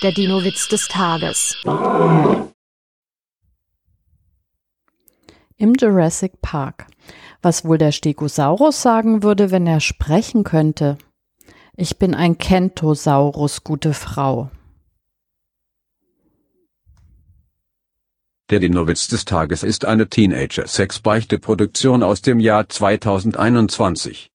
Der Dino-Witz des Tages. Im Jurassic Park. Was wohl der Stegosaurus sagen würde, wenn er sprechen könnte? Ich bin ein Kentosaurus, gute Frau. Der Dinowitz des Tages ist eine Teenager-Sex-Beichte-Produktion aus dem Jahr 2021.